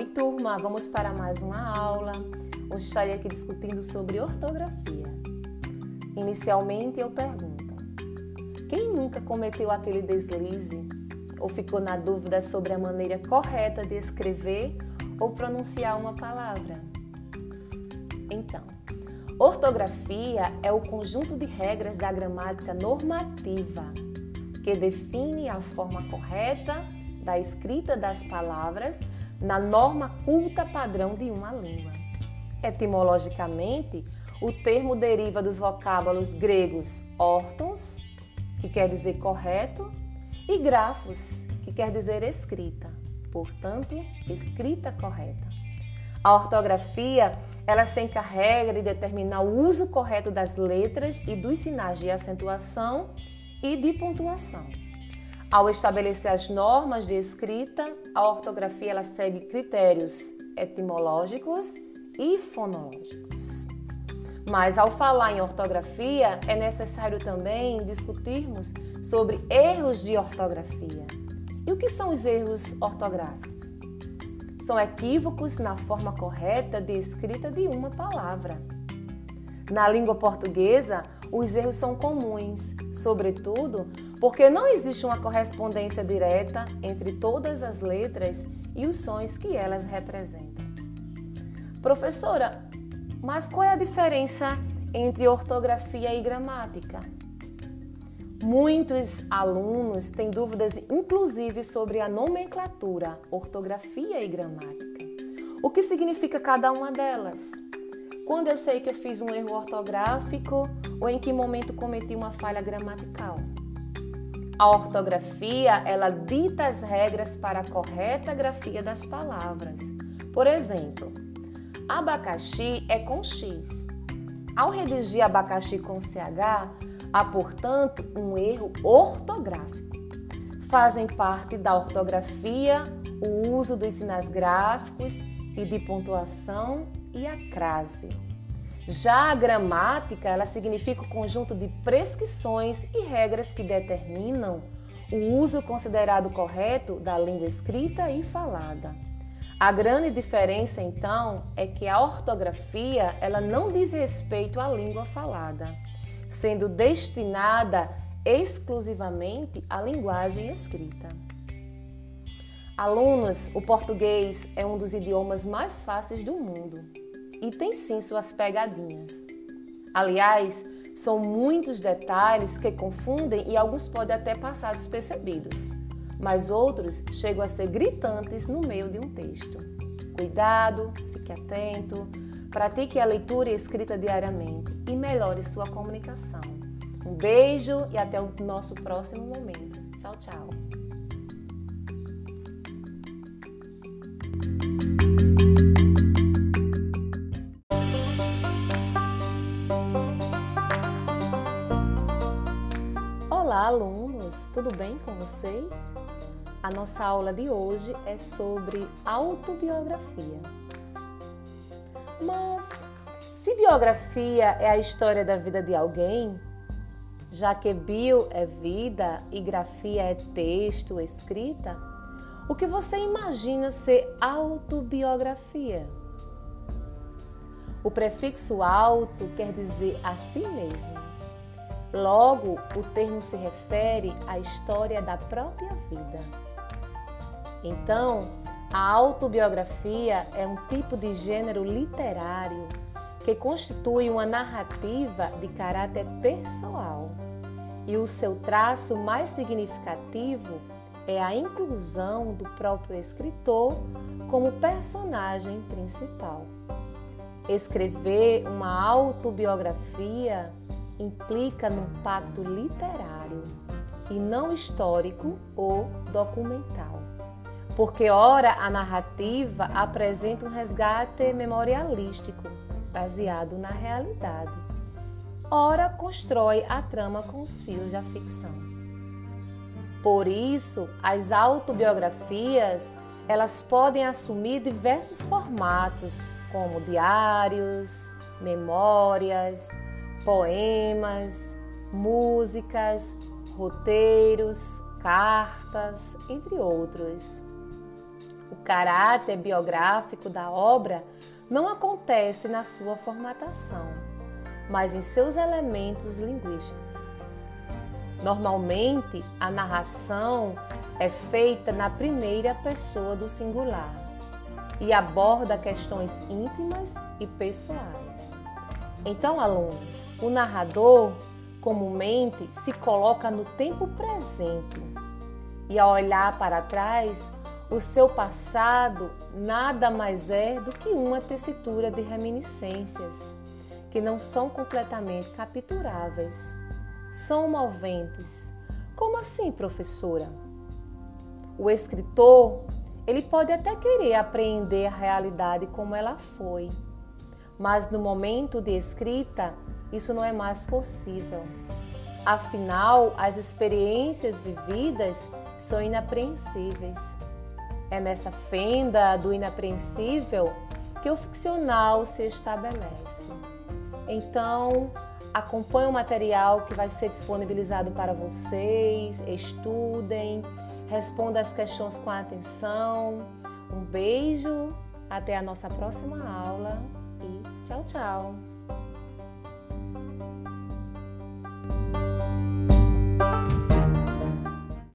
Oi, turma, vamos para mais uma aula. Hoje estarei aqui discutindo sobre ortografia. Inicialmente eu pergunto: quem nunca cometeu aquele deslize ou ficou na dúvida sobre a maneira correta de escrever ou pronunciar uma palavra? Então, ortografia é o conjunto de regras da gramática normativa que define a forma correta da escrita das palavras na norma culta padrão de uma língua. Etimologicamente, o termo deriva dos vocábulos gregos ortons, que quer dizer correto, e grafos, que quer dizer escrita, portanto, escrita correta. A ortografia, ela se encarrega de determinar o uso correto das letras e dos sinais de acentuação e de pontuação. Ao estabelecer as normas de escrita, a ortografia ela segue critérios etimológicos e fonológicos. Mas ao falar em ortografia, é necessário também discutirmos sobre erros de ortografia. E o que são os erros ortográficos? São equívocos na forma correta de escrita de uma palavra. Na língua portuguesa, os erros são comuns, sobretudo porque não existe uma correspondência direta entre todas as letras e os sons que elas representam. Professora, mas qual é a diferença entre ortografia e gramática? Muitos alunos têm dúvidas, inclusive, sobre a nomenclatura, ortografia e gramática. O que significa cada uma delas? Quando eu sei que eu fiz um erro ortográfico ou em que momento cometi uma falha gramatical? A ortografia, ela dita as regras para a correta grafia das palavras. Por exemplo, abacaxi é com X. Ao redigir abacaxi com CH, há, portanto, um erro ortográfico. Fazem parte da ortografia o uso dos sinais gráficos e de pontuação e a crase. Já a gramática, ela significa o conjunto de prescrições e regras que determinam o uso considerado correto da língua escrita e falada. A grande diferença, então, é que a ortografia, ela não diz respeito à língua falada, sendo destinada exclusivamente à linguagem escrita. Alunos, o português é um dos idiomas mais fáceis do mundo e tem sim suas pegadinhas. Aliás, são muitos detalhes que confundem e alguns podem até passar despercebidos, mas outros chegam a ser gritantes no meio de um texto. Cuidado, fique atento, pratique a leitura e escrita diariamente e melhore sua comunicação. Um beijo e até o nosso próximo momento. Tchau, tchau. Olá, alunos! Tudo bem com vocês? A nossa aula de hoje é sobre autobiografia. Mas se biografia é a história da vida de alguém, já que bio é vida e grafia é texto, escrita, o que você imagina ser autobiografia? O prefixo auto quer dizer a si mesmo. Logo, o termo se refere à história da própria vida. Então, a autobiografia é um tipo de gênero literário que constitui uma narrativa de caráter pessoal. E o seu traço mais significativo é a inclusão do próprio escritor como personagem principal. Escrever uma autobiografia implica num pacto literário e não histórico ou documental. Porque, ora, a narrativa apresenta um resgate memorialístico baseado na realidade, ora, constrói a trama com os fios da ficção. Por isso, as autobiografias elas podem assumir diversos formatos, como diários, memórias, poemas, músicas, roteiros, cartas, entre outros. O caráter biográfico da obra não acontece na sua formatação, mas em seus elementos linguísticos. Normalmente, a narração é feita na primeira pessoa do singular e aborda questões íntimas e pessoais. Então, alunos, o narrador comumente se coloca no tempo presente e ao olhar para trás, o seu passado nada mais é do que uma tessitura de reminiscências que não são completamente capturáveis. São moventes. Como assim, professora? O escritor, ele pode até querer apreender a realidade como ela foi, mas no momento de escrita, isso não é mais possível. Afinal, as experiências vividas são inapreensíveis. É nessa fenda do inapreensível que o ficcional se estabelece. Então, acompanhe o material que vai ser disponibilizado para vocês, estudem, responda as questões com atenção. Um beijo, até a nossa próxima aula tchau, tchau!